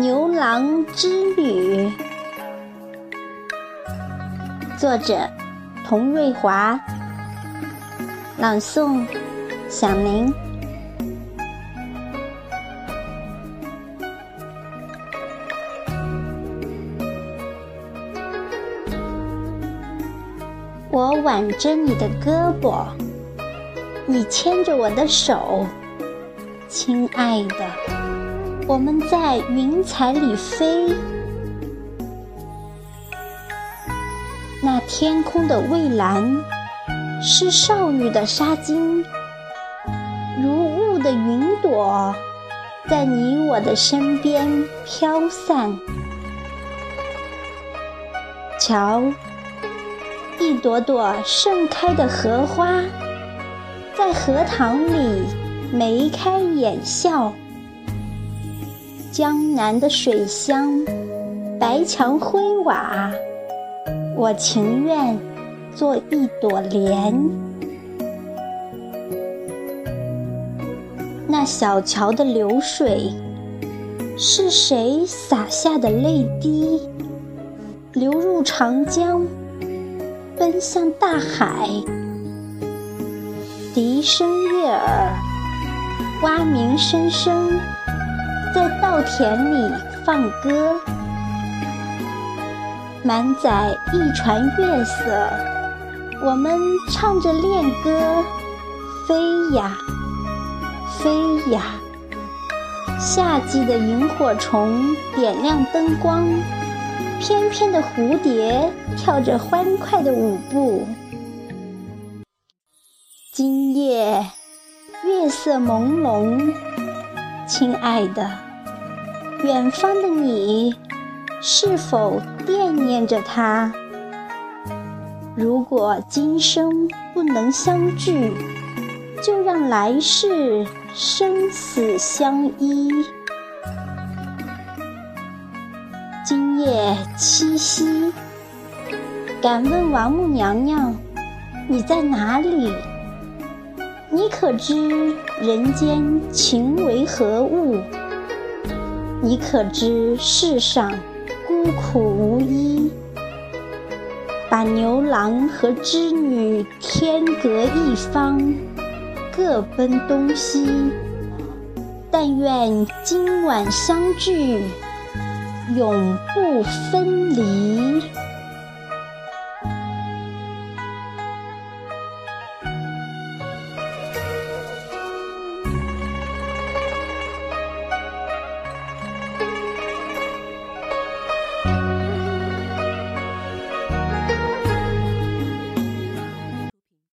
牛郎织女，作者童瑞华，朗诵响铃。我挽着你的胳膊，你牵着我的手，亲爱的。我们在云彩里飞，那天空的蔚蓝是少女的纱巾，如雾的云朵在你我的身边飘散。瞧，一朵朵盛开的荷花在荷塘里眉开眼笑。江南的水乡，白墙灰瓦，我情愿做一朵莲。那小桥的流水，是谁洒下的泪滴？流入长江，奔向大海。笛声悦耳，蛙鸣声声。在稻田里放歌，满载一船月色，我们唱着恋歌，飞呀飞呀。夏季的萤火虫点亮灯光，翩翩的蝴蝶跳着欢快的舞步。今夜月色朦胧。亲爱的，远方的你，是否惦念着他？如果今生不能相聚，就让来世生死相依。今夜七夕，敢问王母娘娘，你在哪里？你可知人间情为何物？你可知世上孤苦无依？把牛郎和织女天隔一方，各奔东西。但愿今晚相聚，永不分离。